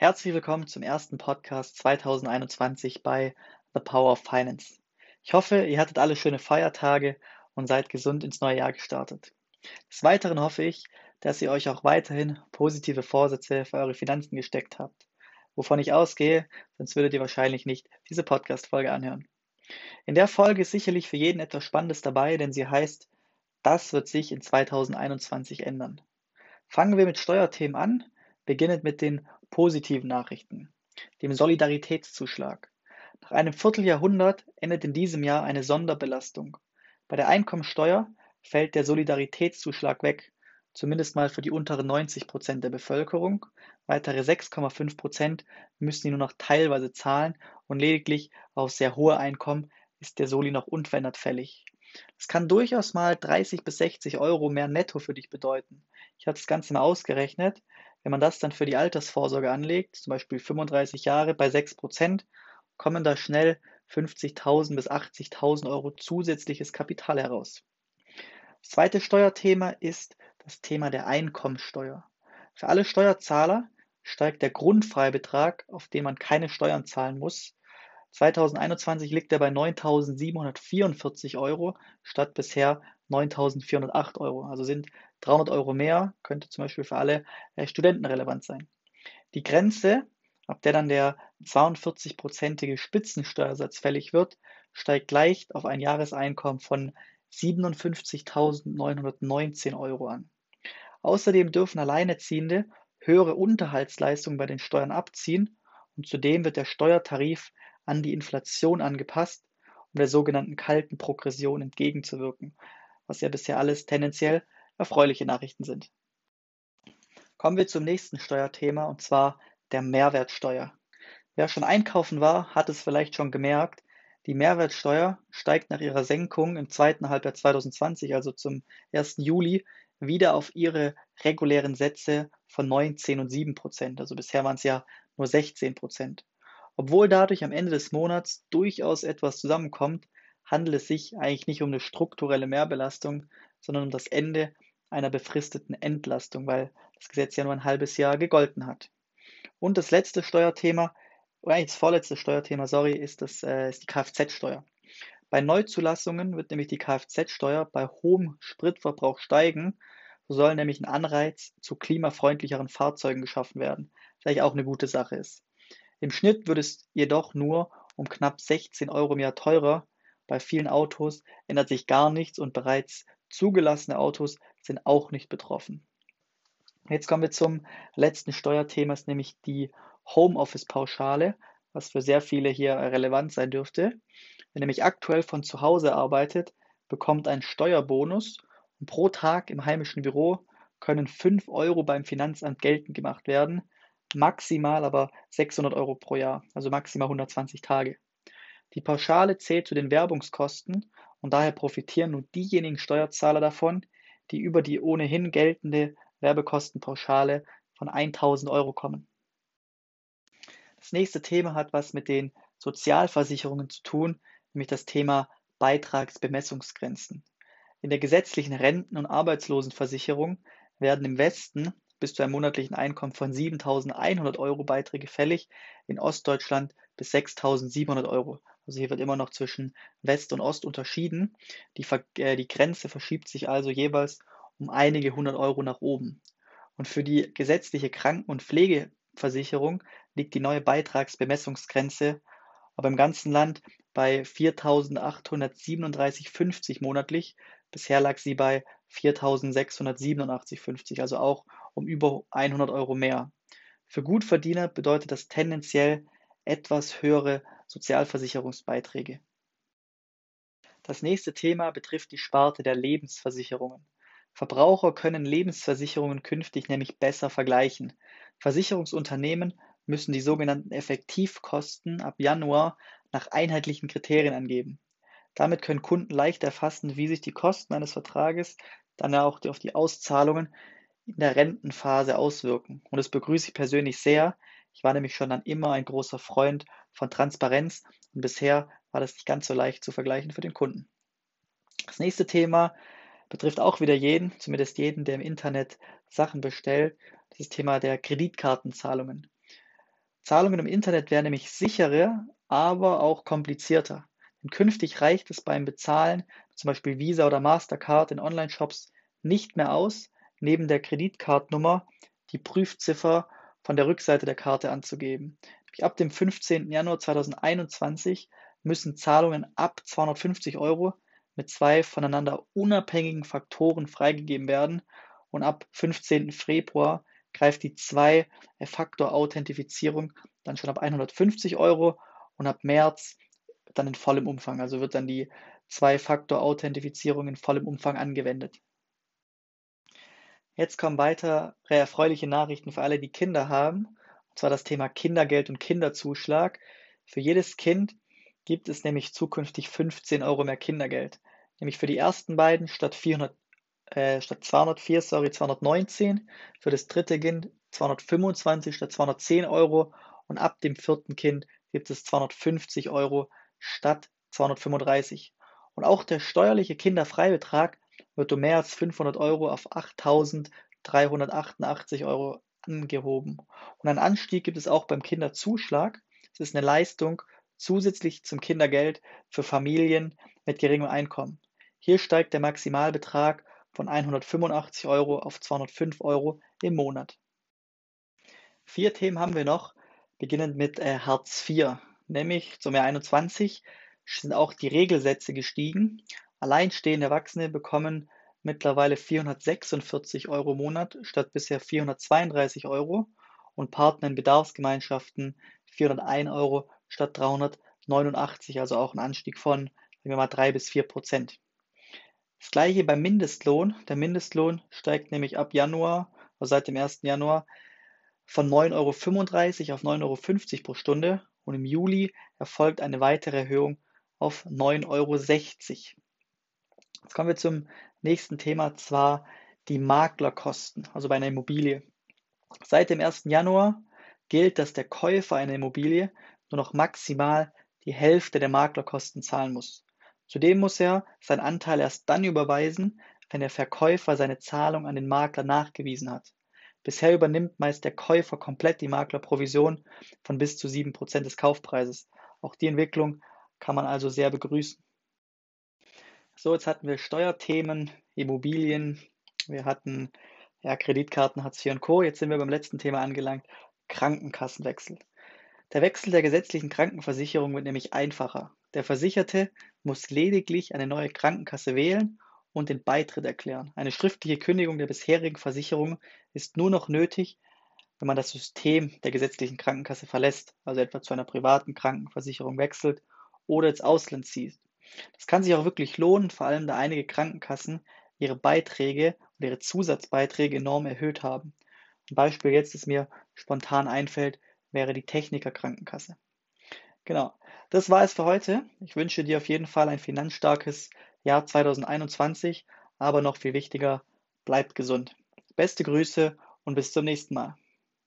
Herzlich willkommen zum ersten Podcast 2021 bei The Power of Finance. Ich hoffe, ihr hattet alle schöne Feiertage und seid gesund ins neue Jahr gestartet. Des Weiteren hoffe ich, dass ihr euch auch weiterhin positive Vorsätze für eure Finanzen gesteckt habt, wovon ich ausgehe, sonst würdet ihr wahrscheinlich nicht diese Podcast-Folge anhören. In der Folge ist sicherlich für jeden etwas Spannendes dabei, denn sie heißt, das wird sich in 2021 ändern. Fangen wir mit Steuerthemen an, beginnend mit den positiven Nachrichten, dem Solidaritätszuschlag. Nach einem Vierteljahrhundert endet in diesem Jahr eine Sonderbelastung. Bei der Einkommensteuer fällt der Solidaritätszuschlag weg, zumindest mal für die unteren 90 Prozent der Bevölkerung. Weitere 6,5 Prozent müssen die nur noch teilweise zahlen und lediglich auf sehr hohe Einkommen ist der Soli noch unverändert fällig. Das kann durchaus mal 30 bis 60 Euro mehr netto für dich bedeuten. Ich habe das Ganze mal ausgerechnet. Wenn man das dann für die Altersvorsorge anlegt, zum Beispiel 35 Jahre bei 6 Prozent, kommen da schnell 50.000 bis 80.000 Euro zusätzliches Kapital heraus. Das zweite Steuerthema ist das Thema der Einkommensteuer. Für alle Steuerzahler steigt der Grundfreibetrag, auf den man keine Steuern zahlen muss. 2021 liegt er bei 9.744 Euro statt bisher 9.408 Euro. Also sind 300 Euro mehr, könnte zum Beispiel für alle äh, Studenten relevant sein. Die Grenze, ab der dann der 42-prozentige Spitzensteuersatz fällig wird, steigt leicht auf ein Jahreseinkommen von 57.919 Euro an. Außerdem dürfen Alleinerziehende höhere Unterhaltsleistungen bei den Steuern abziehen und zudem wird der Steuertarif an die Inflation angepasst, um der sogenannten kalten Progression entgegenzuwirken, was ja bisher alles tendenziell erfreuliche Nachrichten sind. Kommen wir zum nächsten Steuerthema und zwar der Mehrwertsteuer. Wer schon einkaufen war, hat es vielleicht schon gemerkt, die Mehrwertsteuer steigt nach ihrer Senkung im zweiten Halbjahr 2020, also zum 1. Juli, wieder auf ihre regulären Sätze von 19 und 7 Prozent. Also bisher waren es ja nur 16 Prozent. Obwohl dadurch am Ende des Monats durchaus etwas zusammenkommt, handelt es sich eigentlich nicht um eine strukturelle Mehrbelastung, sondern um das Ende einer befristeten Entlastung, weil das Gesetz ja nur ein halbes Jahr gegolten hat. Und das letzte Steuerthema, oder eigentlich das vorletzte Steuerthema, sorry, ist, das, äh, ist die Kfz-Steuer. Bei Neuzulassungen wird nämlich die Kfz-Steuer bei hohem Spritverbrauch steigen. So soll nämlich ein Anreiz zu klimafreundlicheren Fahrzeugen geschaffen werden, was eigentlich auch eine gute Sache ist. Im Schnitt wird es jedoch nur um knapp 16 Euro im Jahr teurer. Bei vielen Autos ändert sich gar nichts und bereits zugelassene Autos sind auch nicht betroffen. Jetzt kommen wir zum letzten Steuerthema, ist nämlich die Homeoffice-Pauschale, was für sehr viele hier relevant sein dürfte. Wer nämlich aktuell von zu Hause arbeitet, bekommt einen Steuerbonus und pro Tag im heimischen Büro können 5 Euro beim Finanzamt geltend gemacht werden maximal aber 600 Euro pro Jahr, also maximal 120 Tage. Die Pauschale zählt zu den Werbungskosten und daher profitieren nur diejenigen Steuerzahler davon, die über die ohnehin geltende Werbekostenpauschale von 1000 Euro kommen. Das nächste Thema hat was mit den Sozialversicherungen zu tun, nämlich das Thema Beitragsbemessungsgrenzen. In der gesetzlichen Renten- und Arbeitslosenversicherung werden im Westen bis zu einem monatlichen Einkommen von 7.100 Euro Beiträge fällig, in Ostdeutschland bis 6.700 Euro. Also hier wird immer noch zwischen West und Ost unterschieden. Die, äh, die Grenze verschiebt sich also jeweils um einige hundert Euro nach oben. Und für die gesetzliche Kranken- und Pflegeversicherung liegt die neue Beitragsbemessungsgrenze aber im ganzen Land bei 4.837,50 monatlich. Bisher lag sie bei 4.687,50, also auch um über 100 Euro mehr. Für Gutverdiener bedeutet das tendenziell etwas höhere Sozialversicherungsbeiträge. Das nächste Thema betrifft die Sparte der Lebensversicherungen. Verbraucher können Lebensversicherungen künftig nämlich besser vergleichen. Versicherungsunternehmen müssen die sogenannten Effektivkosten ab Januar nach einheitlichen Kriterien angeben. Damit können Kunden leicht erfassen, wie sich die Kosten eines Vertrages dann auch auf die Auszahlungen in der Rentenphase auswirken. Und das begrüße ich persönlich sehr. Ich war nämlich schon dann immer ein großer Freund von Transparenz und bisher war das nicht ganz so leicht zu vergleichen für den Kunden. Das nächste Thema betrifft auch wieder jeden, zumindest jeden, der im Internet Sachen bestellt. Das ist das Thema der Kreditkartenzahlungen. Zahlungen im Internet wären nämlich sicherer, aber auch komplizierter. Denn künftig reicht es beim Bezahlen, zum Beispiel Visa oder Mastercard in Online-Shops, nicht mehr aus, neben der Kreditkartennummer die Prüfziffer von der Rückseite der Karte anzugeben. Ab dem 15. Januar 2021 müssen Zahlungen ab 250 Euro mit zwei voneinander unabhängigen Faktoren freigegeben werden und ab 15. Februar greift die Zwei-Faktor-Authentifizierung dann schon ab 150 Euro und ab März dann in vollem Umfang. Also wird dann die Zwei-Faktor-Authentifizierung in vollem Umfang angewendet. Jetzt kommen weitere erfreuliche Nachrichten für alle, die Kinder haben. Und zwar das Thema Kindergeld und Kinderzuschlag. Für jedes Kind gibt es nämlich zukünftig 15 Euro mehr Kindergeld. Nämlich für die ersten beiden statt 400 äh, statt 204, sorry, 219, für das dritte Kind 225 statt 210 Euro und ab dem vierten Kind gibt es 250 Euro statt 235. Und auch der steuerliche Kinderfreibetrag wird um mehr als 500 Euro auf 8.388 Euro angehoben. Und einen Anstieg gibt es auch beim Kinderzuschlag. Es ist eine Leistung zusätzlich zum Kindergeld für Familien mit geringem Einkommen. Hier steigt der Maximalbetrag von 185 Euro auf 205 Euro im Monat. Vier Themen haben wir noch, beginnend mit äh, Hartz IV, nämlich zum Jahr 21 sind auch die Regelsätze gestiegen. Alleinstehende Erwachsene bekommen mittlerweile 446 Euro im Monat statt bisher 432 Euro und Partner in Bedarfsgemeinschaften 401 Euro statt 389, also auch ein Anstieg von, sagen wir mal, 3 bis 4 Prozent. Das gleiche beim Mindestlohn. Der Mindestlohn steigt nämlich ab Januar, also seit dem 1. Januar, von 9,35 Euro auf 9,50 Euro pro Stunde und im Juli erfolgt eine weitere Erhöhung auf 9,60 Euro. Jetzt kommen wir zum nächsten Thema, zwar die Maklerkosten, also bei einer Immobilie. Seit dem 1. Januar gilt, dass der Käufer einer Immobilie nur noch maximal die Hälfte der Maklerkosten zahlen muss. Zudem muss er seinen Anteil erst dann überweisen, wenn der Verkäufer seine Zahlung an den Makler nachgewiesen hat. Bisher übernimmt meist der Käufer komplett die Maklerprovision von bis zu 7% des Kaufpreises. Auch die Entwicklung kann man also sehr begrüßen. So, jetzt hatten wir Steuerthemen, Immobilien, wir hatten ja, Kreditkarten, Hartz IV und Co. Jetzt sind wir beim letzten Thema angelangt, Krankenkassenwechsel. Der Wechsel der gesetzlichen Krankenversicherung wird nämlich einfacher. Der Versicherte muss lediglich eine neue Krankenkasse wählen und den Beitritt erklären. Eine schriftliche Kündigung der bisherigen Versicherung ist nur noch nötig, wenn man das System der gesetzlichen Krankenkasse verlässt, also etwa zu einer privaten Krankenversicherung wechselt oder ins Ausland zieht. Das kann sich auch wirklich lohnen, vor allem da einige Krankenkassen ihre Beiträge und ihre Zusatzbeiträge enorm erhöht haben. Ein Beispiel jetzt, das mir spontan einfällt, wäre die Techniker Krankenkasse. Genau. Das war es für heute. Ich wünsche dir auf jeden Fall ein finanzstarkes Jahr 2021, aber noch viel wichtiger, bleibt gesund. Beste Grüße und bis zum nächsten Mal.